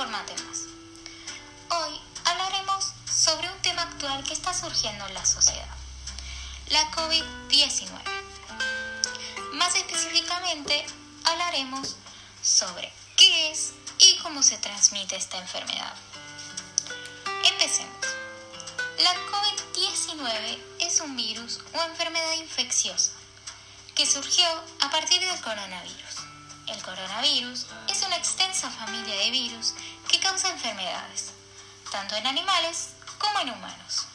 Infórmate. Hoy hablaremos sobre un tema actual que está surgiendo en la sociedad, la COVID-19. Más específicamente, hablaremos sobre qué es y cómo se transmite esta enfermedad. Empecemos. La COVID-19 es un virus o enfermedad infecciosa que surgió a partir del coronavirus. El coronavirus es una extensa familia de virus causa enfermedades, tanto en animales como en humanos.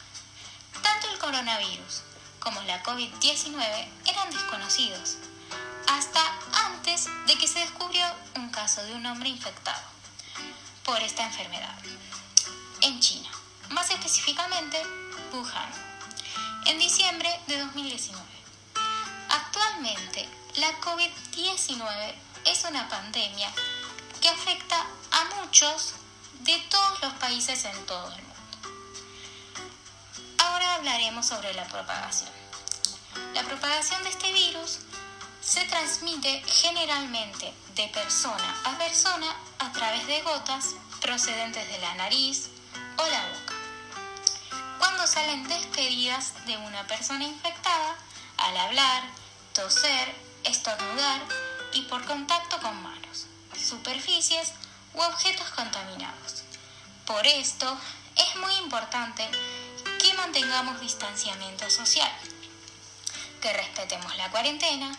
Tanto el coronavirus como la COVID-19 eran desconocidos, hasta antes de que se descubrió un caso de un hombre infectado por esta enfermedad en China, más específicamente Wuhan, en diciembre de 2019. Actualmente, la COVID-19 es una pandemia que afecta a muchos de todos los países en todo el mundo. Ahora hablaremos sobre la propagación. La propagación de este virus se transmite generalmente de persona a persona a través de gotas procedentes de la nariz o la boca. Cuando salen despedidas de una persona infectada al hablar, toser, estornudar y por contacto con manos, superficies u objetos contaminados. Por esto es muy importante que mantengamos distanciamiento social, que respetemos la cuarentena,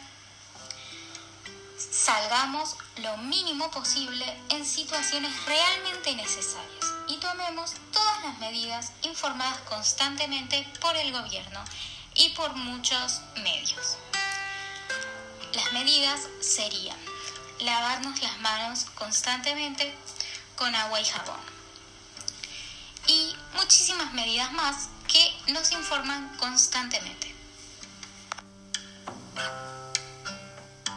salgamos lo mínimo posible en situaciones realmente necesarias y tomemos todas las medidas informadas constantemente por el gobierno y por muchos medios. Las medidas serían lavarnos las manos constantemente con agua y jabón. Medidas más que nos informan constantemente.